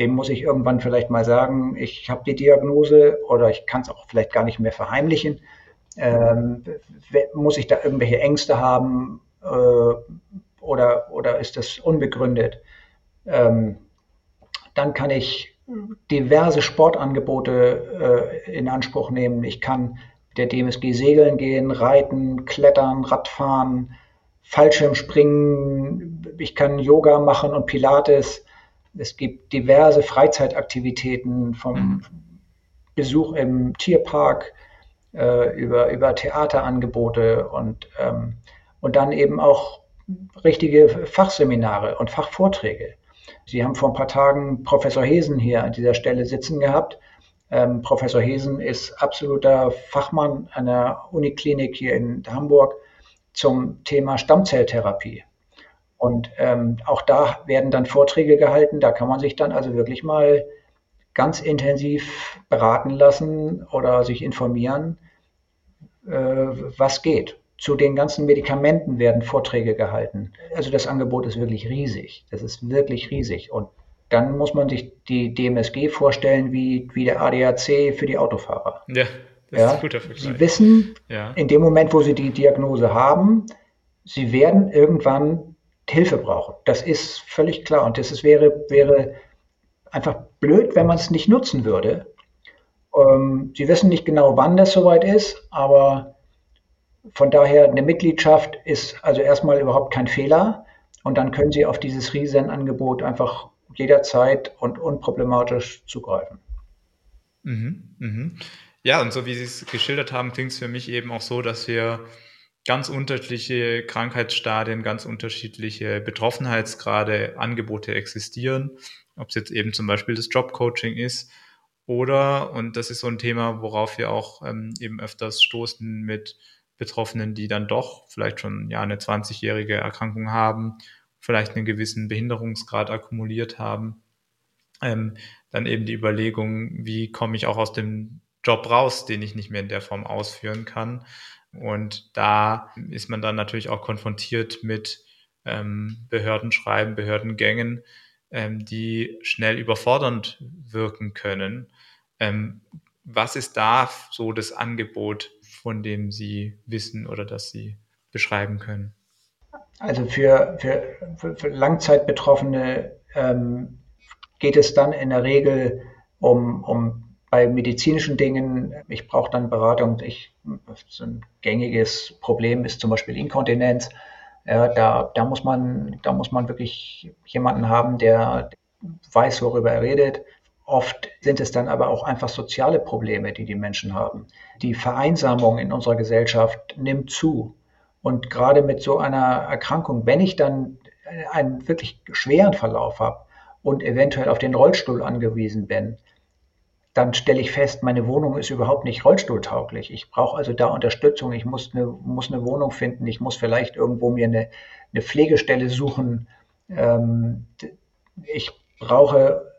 B: Dem muss ich irgendwann vielleicht mal sagen, ich habe die Diagnose oder ich kann es auch vielleicht gar nicht mehr verheimlichen. Ähm, muss ich da irgendwelche Ängste haben äh, oder, oder ist das unbegründet? Ähm, dann kann ich diverse Sportangebote äh, in Anspruch nehmen. Ich kann der DMSG segeln gehen, reiten, klettern, Radfahren, Fallschirmspringen. Ich kann Yoga machen und Pilates. Es gibt diverse Freizeitaktivitäten vom mhm. Besuch im Tierpark äh, über, über Theaterangebote und, ähm, und dann eben auch richtige Fachseminare und Fachvorträge. Sie haben vor ein paar Tagen Professor Hesen hier an dieser Stelle sitzen gehabt ähm, Professor Hesen ist absoluter Fachmann an der Uniklinik hier in Hamburg zum Thema Stammzelltherapie. Und ähm, auch da werden dann Vorträge gehalten. Da kann man sich dann also wirklich mal ganz intensiv beraten lassen oder sich informieren, äh, was geht. Zu den ganzen Medikamenten werden Vorträge gehalten. Also das Angebot ist wirklich riesig. Das ist wirklich riesig. Und dann muss man sich die DMSG vorstellen wie, wie der ADAC für die Autofahrer. Ja, das ja? ist ein guter Vergleich. Sie wissen, ja. in dem Moment, wo sie die Diagnose haben, sie werden irgendwann Hilfe brauchen. Das ist völlig klar. Und das ist, wäre, wäre einfach blöd, wenn man es nicht nutzen würde. Ähm, sie wissen nicht genau, wann das soweit ist, aber von daher eine Mitgliedschaft ist also erstmal überhaupt kein Fehler. Und dann können Sie auf dieses Riesenangebot einfach jederzeit und unproblematisch zugreifen.
A: Mhm, mhm. Ja, und so wie Sie es geschildert haben, klingt es für mich eben auch so, dass wir ganz unterschiedliche Krankheitsstadien, ganz unterschiedliche Betroffenheitsgrade, Angebote existieren. Ob es jetzt eben zum Beispiel das Jobcoaching ist oder, und das ist so ein Thema, worauf wir auch ähm, eben öfters stoßen mit Betroffenen, die dann doch vielleicht schon ja eine 20-jährige Erkrankung haben vielleicht einen gewissen Behinderungsgrad akkumuliert haben. Ähm, dann eben die Überlegung, wie komme ich auch aus dem Job raus, den ich nicht mehr in der Form ausführen kann. Und da ist man dann natürlich auch konfrontiert mit ähm, Behördenschreiben, Behördengängen, ähm, die schnell überfordernd wirken können. Ähm, was ist da so das Angebot, von dem Sie wissen oder das Sie beschreiben können?
B: Also für, für, für Langzeitbetroffene ähm, geht es dann in der Regel um, um bei medizinischen Dingen, ich brauche dann Beratung, ich, so ein gängiges Problem ist zum Beispiel Inkontinenz. Ja, da, da, muss man, da muss man wirklich jemanden haben, der weiß, worüber er redet. Oft sind es dann aber auch einfach soziale Probleme, die die Menschen haben. Die Vereinsamung in unserer Gesellschaft nimmt zu. Und gerade mit so einer Erkrankung, wenn ich dann einen wirklich schweren Verlauf habe und eventuell auf den Rollstuhl angewiesen bin, dann stelle ich fest, meine Wohnung ist überhaupt nicht rollstuhltauglich. Ich brauche also da Unterstützung. Ich muss eine, muss eine Wohnung finden. Ich muss vielleicht irgendwo mir eine, eine Pflegestelle suchen. Ähm, ich brauche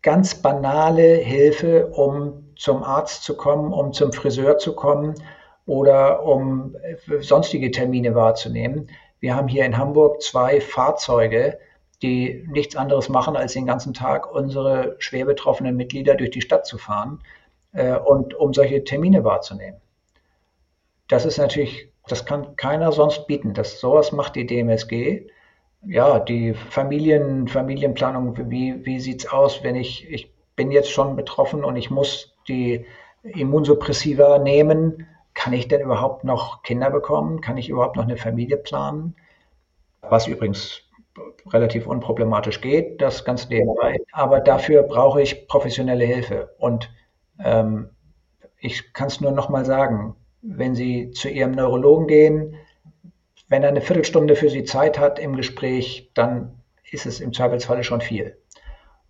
B: ganz banale Hilfe, um zum Arzt zu kommen, um zum Friseur zu kommen oder um sonstige Termine wahrzunehmen. Wir haben hier in Hamburg zwei Fahrzeuge, die nichts anderes machen, als den ganzen Tag unsere schwer betroffenen Mitglieder durch die Stadt zu fahren äh, und um solche Termine wahrzunehmen. Das ist natürlich, das kann keiner sonst bieten. Das, sowas macht die DMSG. Ja, die Familien, Familienplanung, wie, wie sieht es aus, wenn ich, ich bin jetzt schon betroffen und ich muss die Immunsuppressiva nehmen, kann ich denn überhaupt noch Kinder bekommen? Kann ich überhaupt noch eine Familie planen? Was übrigens relativ unproblematisch geht, das ganz nebenbei. Aber dafür brauche ich professionelle Hilfe. Und ähm, ich kann es nur noch mal sagen, wenn Sie zu Ihrem Neurologen gehen, wenn er eine Viertelstunde für Sie Zeit hat im Gespräch, dann ist es im Zweifelsfalle schon viel.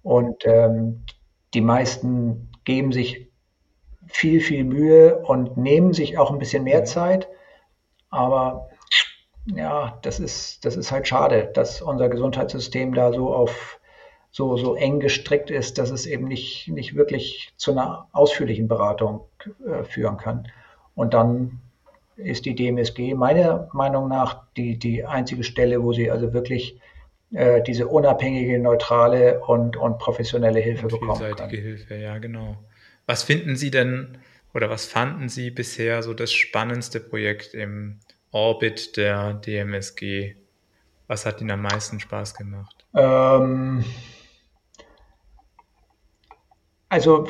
B: Und ähm, die meisten geben sich viel, viel Mühe und nehmen sich auch ein bisschen mehr Zeit. Aber ja, das ist, das ist halt schade, dass unser Gesundheitssystem da so auf so, so eng gestrickt ist, dass es eben nicht, nicht wirklich zu einer ausführlichen Beratung äh, führen kann. Und dann ist die DMSG meiner Meinung nach die, die einzige Stelle, wo sie also wirklich äh, diese unabhängige, neutrale und, und professionelle Hilfe bekommen kann.
A: Vielseitige Hilfe, ja, genau. Was finden Sie denn oder was fanden Sie bisher so das spannendste Projekt im Orbit der DMSG? Was hat Ihnen am meisten Spaß gemacht? Ähm,
B: also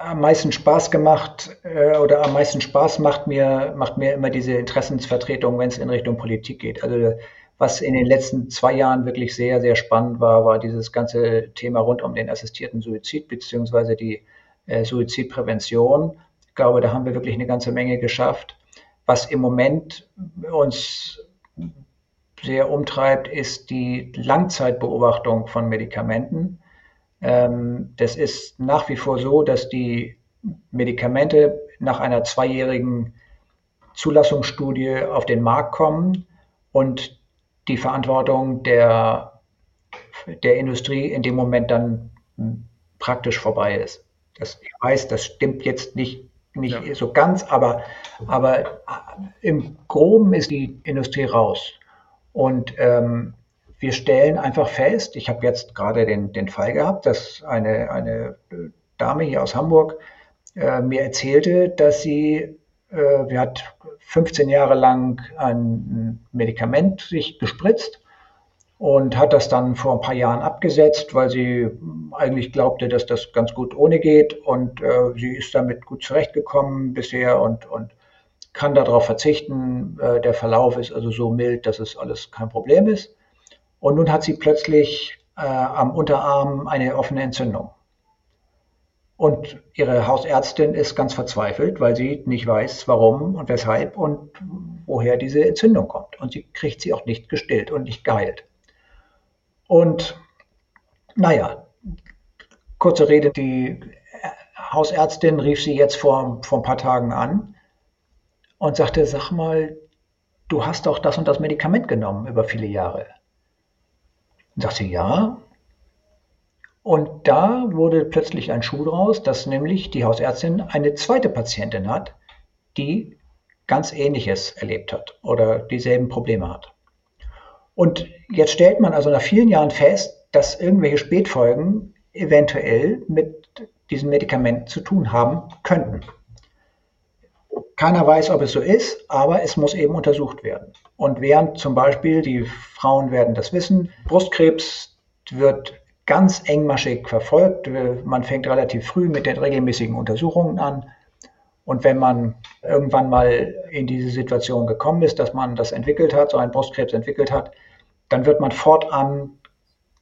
B: am meisten Spaß gemacht äh, oder am meisten Spaß macht mir, macht mir immer diese Interessensvertretung, wenn es in Richtung Politik geht. Also was in den letzten zwei Jahren wirklich sehr, sehr spannend war, war dieses ganze Thema rund um den assistierten Suizid beziehungsweise die äh, Suizidprävention. Ich glaube, da haben wir wirklich eine ganze Menge geschafft. Was im Moment uns sehr umtreibt, ist die Langzeitbeobachtung von Medikamenten. Ähm, das ist nach wie vor so, dass die Medikamente nach einer zweijährigen Zulassungsstudie auf den Markt kommen und die Verantwortung der, der Industrie in dem Moment dann praktisch vorbei ist. Das, ich weiß, das stimmt jetzt nicht, nicht ja. so ganz, aber, aber im Groben ist die Industrie raus. Und ähm, wir stellen einfach fest, ich habe jetzt gerade den, den Fall gehabt, dass eine, eine Dame hier aus Hamburg äh, mir erzählte, dass sie, äh, sie hat 15 Jahre lang ein Medikament sich gespritzt und hat das dann vor ein paar Jahren abgesetzt, weil sie eigentlich glaubte, dass das ganz gut ohne geht und äh, sie ist damit gut zurechtgekommen bisher und, und kann darauf verzichten. Äh, der Verlauf ist also so mild, dass es alles kein Problem ist. Und nun hat sie plötzlich äh, am Unterarm eine offene Entzündung. Und ihre Hausärztin ist ganz verzweifelt, weil sie nicht weiß, warum und weshalb und woher diese Entzündung kommt. Und sie kriegt sie auch nicht gestillt und nicht geheilt. Und naja, kurze Rede, die Hausärztin rief sie jetzt vor, vor ein paar Tagen an und sagte, sag mal, du hast doch das und das Medikament genommen über viele Jahre. Und sagte, ja. Und da wurde plötzlich ein Schuh draus, dass nämlich die Hausärztin eine zweite Patientin hat, die ganz Ähnliches erlebt hat oder dieselben Probleme hat. Und jetzt stellt man also nach vielen Jahren fest, dass irgendwelche Spätfolgen eventuell mit diesen Medikamenten zu tun haben könnten. Keiner weiß, ob es so ist, aber es muss eben untersucht werden. Und während zum Beispiel, die Frauen werden das wissen, Brustkrebs wird ganz engmaschig verfolgt. Man fängt relativ früh mit den regelmäßigen Untersuchungen an. Und wenn man irgendwann mal in diese Situation gekommen ist, dass man das entwickelt hat, so einen Brustkrebs entwickelt hat, dann wird man fortan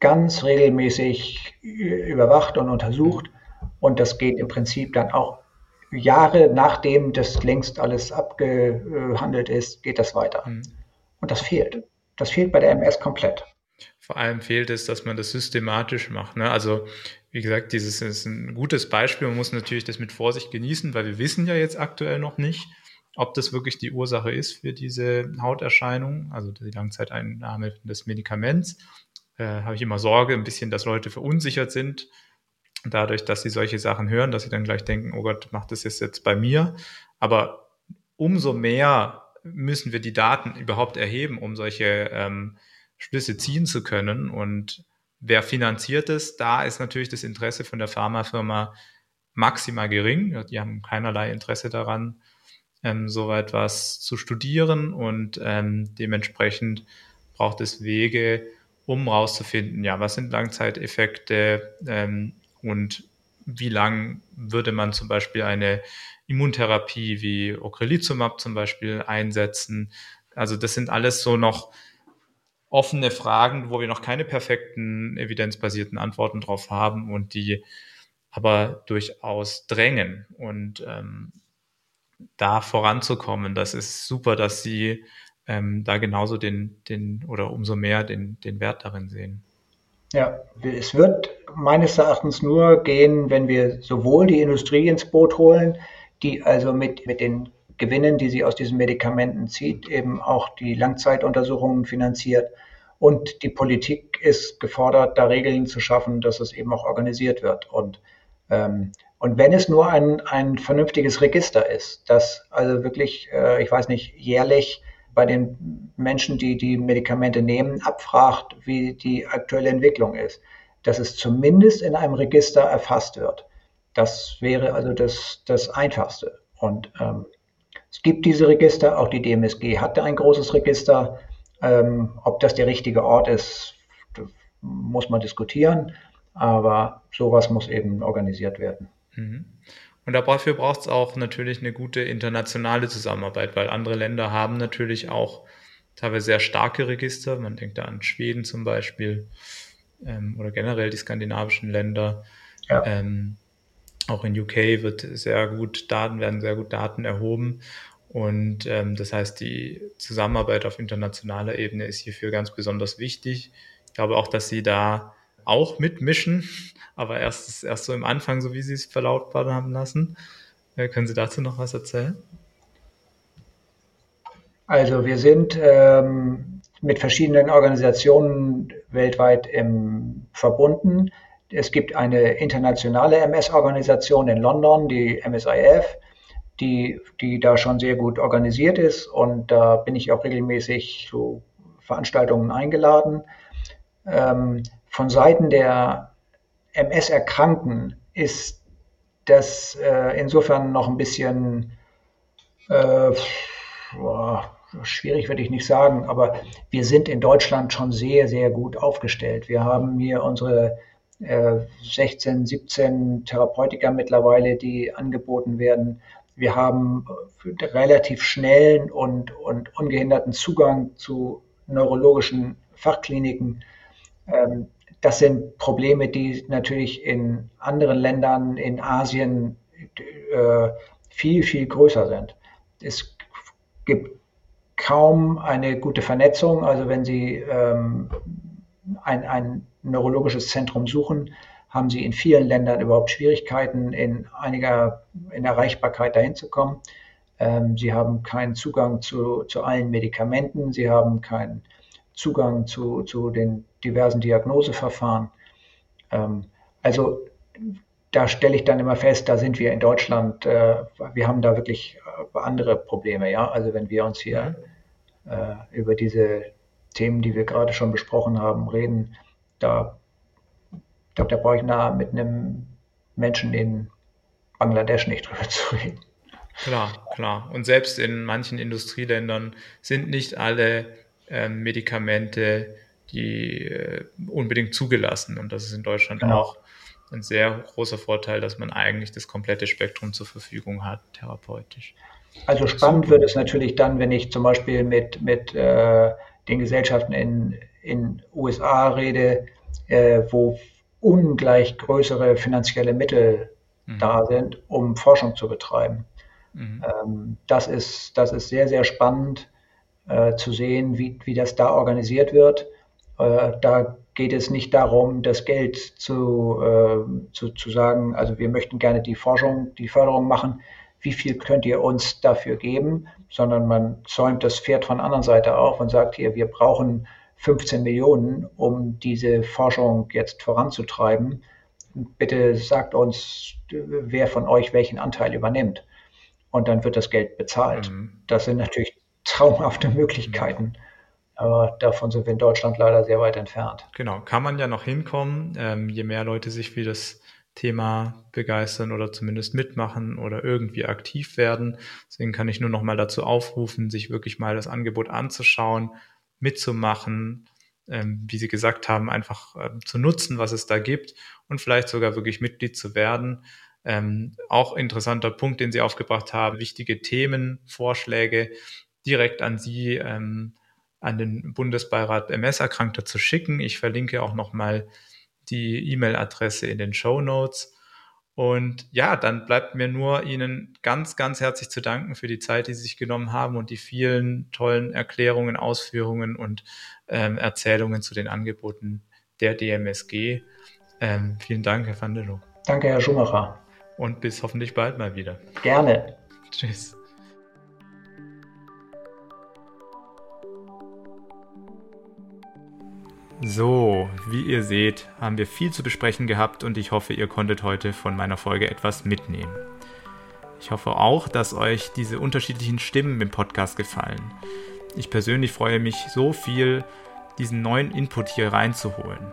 B: ganz regelmäßig überwacht und untersucht. Und das geht im Prinzip dann auch Jahre nachdem das längst alles abgehandelt ist, geht das weiter. Mhm. Und das fehlt. Das fehlt bei der MS komplett.
A: Vor allem fehlt es, dass man das systematisch macht. Ne? Also, wie gesagt, dieses ist ein gutes Beispiel. Man muss natürlich das mit Vorsicht genießen, weil wir wissen ja jetzt aktuell noch nicht, ob das wirklich die Ursache ist für diese Hauterscheinung, also die Langzeiteinnahme des Medikaments. Äh, habe ich immer Sorge, ein bisschen, dass Leute verunsichert sind, dadurch, dass sie solche Sachen hören, dass sie dann gleich denken, oh Gott, macht das jetzt, jetzt bei mir. Aber umso mehr müssen wir die Daten überhaupt erheben, um solche ähm, Schlüsse ziehen zu können. Und wer finanziert es? Da ist natürlich das Interesse von der Pharmafirma maximal gering. Die haben keinerlei Interesse daran, ähm, so etwas zu studieren und ähm, dementsprechend braucht es Wege, um rauszufinden, ja, was sind Langzeiteffekte ähm, und wie lang würde man zum Beispiel eine Immuntherapie wie Ocrelizumab zum Beispiel einsetzen. Also das sind alles so noch offene Fragen, wo wir noch keine perfekten evidenzbasierten Antworten drauf haben und die aber durchaus drängen. Und ähm, da voranzukommen, das ist super, dass Sie ähm, da genauso den, den oder umso mehr den, den Wert darin sehen.
B: Ja, es wird meines Erachtens nur gehen, wenn wir sowohl die Industrie ins Boot holen, die also mit, mit den Gewinnen, die sie aus diesen Medikamenten zieht, eben auch die Langzeituntersuchungen finanziert. Und die Politik ist gefordert, da Regeln zu schaffen, dass es eben auch organisiert wird. Und, ähm, und wenn es nur ein, ein vernünftiges Register ist, das also wirklich, äh, ich weiß nicht, jährlich bei den Menschen, die die Medikamente nehmen, abfragt, wie die aktuelle Entwicklung ist, dass es zumindest in einem Register erfasst wird. Das wäre also das, das Einfachste. Und ähm, es gibt diese Register, auch die DMSG hatte ein großes Register. Ähm, ob das der richtige Ort ist, muss man diskutieren, aber sowas muss eben organisiert werden.
A: Mhm. Und dafür braucht es auch natürlich eine gute internationale Zusammenarbeit, weil andere Länder haben natürlich auch teilweise sehr starke Register. Man denkt da an Schweden zum Beispiel ähm, oder generell die skandinavischen Länder. Ja. Ähm, auch in UK wird sehr gut Daten, werden sehr gut Daten erhoben. Und ähm, das heißt, die Zusammenarbeit auf internationaler Ebene ist hierfür ganz besonders wichtig. Ich glaube auch, dass sie da auch mitmischen, aber erst, erst so im Anfang, so wie sie es verlautbaren haben lassen. Äh, können Sie dazu noch was erzählen?
B: Also wir sind ähm, mit verschiedenen Organisationen weltweit im, verbunden. Es gibt eine internationale MS-Organisation in London, die MSIF, die, die da schon sehr gut organisiert ist und da bin ich auch regelmäßig zu Veranstaltungen eingeladen. Ähm, von Seiten der MS-Erkrankten ist das äh, insofern noch ein bisschen äh, boah, schwierig, würde ich nicht sagen, aber wir sind in Deutschland schon sehr, sehr gut aufgestellt. Wir haben hier unsere 16, äh, 17 Therapeutika mittlerweile, die angeboten werden. Wir haben relativ schnellen und, und ungehinderten Zugang zu neurologischen Fachkliniken. Ähm, das sind Probleme, die natürlich in anderen Ländern in Asien äh, viel, viel größer sind. Es gibt kaum eine gute Vernetzung. Also wenn Sie ähm, ein, ein neurologisches Zentrum suchen, haben sie in vielen Ländern überhaupt Schwierigkeiten, in einiger in Erreichbarkeit dahin zu kommen. Ähm, sie haben keinen Zugang zu, zu allen Medikamenten, sie haben keinen Zugang zu, zu den diversen Diagnoseverfahren. Ähm, also da stelle ich dann immer fest, da sind wir in Deutschland, äh, wir haben da wirklich äh, andere Probleme. Ja? Also wenn wir uns hier mhm. äh, über diese Themen, die wir gerade schon besprochen haben, reden, da, da, da brauche ich nah mit einem Menschen in Bangladesch nicht drüber zu reden.
A: Klar, klar. Und selbst in manchen Industrieländern sind nicht alle äh, Medikamente die äh, unbedingt zugelassen. Und das ist in Deutschland genau. auch ein sehr großer Vorteil, dass man eigentlich das komplette Spektrum zur Verfügung hat, therapeutisch.
B: Also spannend wird es natürlich dann, wenn ich zum Beispiel mit, mit äh, den Gesellschaften in, in USA rede, äh, wo ungleich größere finanzielle Mittel mhm. da sind, um Forschung zu betreiben. Mhm. Ähm, das, ist, das ist sehr, sehr spannend äh, zu sehen, wie, wie das da organisiert wird. Äh, da geht es nicht darum, das Geld zu, äh, zu, zu sagen, also wir möchten gerne die Forschung, die Förderung machen, wie viel könnt ihr uns dafür geben, sondern man zäumt das Pferd von der anderen Seite auf und sagt hier, wir brauchen 15 Millionen, um diese Forschung jetzt voranzutreiben. bitte sagt uns, wer von euch welchen Anteil übernimmt. Und dann wird das Geld bezahlt. Mhm. Das sind natürlich traumhafte Möglichkeiten. Aber davon sind wir in Deutschland leider sehr weit entfernt.
A: Genau, kann man ja noch hinkommen, ähm, je mehr Leute sich für das Thema begeistern oder zumindest mitmachen oder irgendwie aktiv werden. Deswegen kann ich nur noch mal dazu aufrufen, sich wirklich mal das Angebot anzuschauen, mitzumachen, ähm, wie Sie gesagt haben, einfach ähm, zu nutzen, was es da gibt und vielleicht sogar wirklich Mitglied zu werden. Ähm, auch interessanter Punkt, den Sie aufgebracht haben, wichtige Themen, Vorschläge direkt an Sie, ähm, an den Bundesbeirat MS-Erkrankter zu schicken. Ich verlinke auch nochmal die E-Mail-Adresse in den Show Notes. Und ja, dann bleibt mir nur Ihnen ganz, ganz herzlich zu danken für die Zeit, die Sie sich genommen haben und die vielen tollen Erklärungen, Ausführungen und ähm, Erzählungen zu den Angeboten der DMSG. Ähm, vielen Dank, Herr Van der Loo.
B: Danke, Herr Schumacher.
A: Und bis hoffentlich bald mal wieder.
B: Gerne.
A: Tschüss. So, wie ihr seht, haben wir viel zu besprechen gehabt und ich hoffe, ihr konntet heute von meiner Folge etwas mitnehmen. Ich hoffe auch, dass euch diese unterschiedlichen Stimmen im Podcast gefallen. Ich persönlich freue mich so viel, diesen neuen Input hier reinzuholen.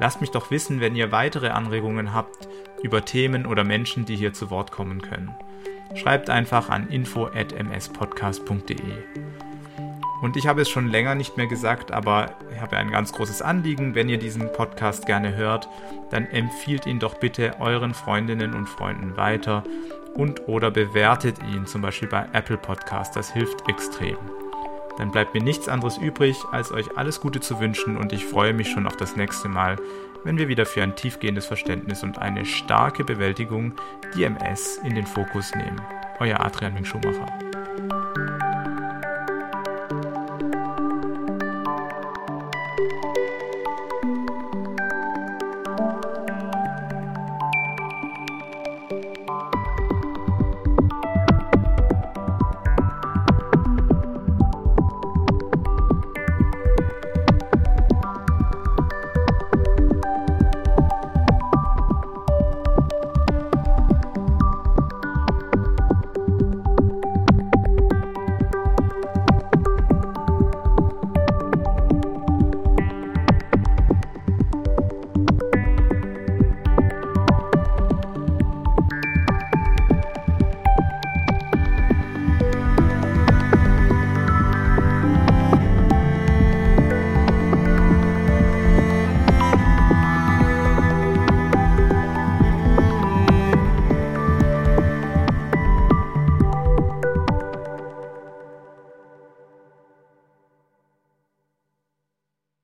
A: Lasst mich doch wissen, wenn ihr weitere Anregungen habt über Themen oder Menschen, die hier zu Wort kommen können. Schreibt einfach an info@mspodcast.de. Und ich habe es schon länger nicht mehr gesagt, aber ich habe ein ganz großes Anliegen. Wenn ihr diesen Podcast gerne hört, dann empfiehlt ihn doch bitte euren Freundinnen und Freunden weiter und oder bewertet ihn zum Beispiel bei Apple Podcast. Das hilft extrem. Dann bleibt mir nichts anderes übrig, als euch alles Gute zu wünschen und ich freue mich schon auf das nächste Mal, wenn wir wieder für ein tiefgehendes Verständnis und eine starke Bewältigung die MS in den Fokus nehmen. Euer Adrian Ming Schumacher.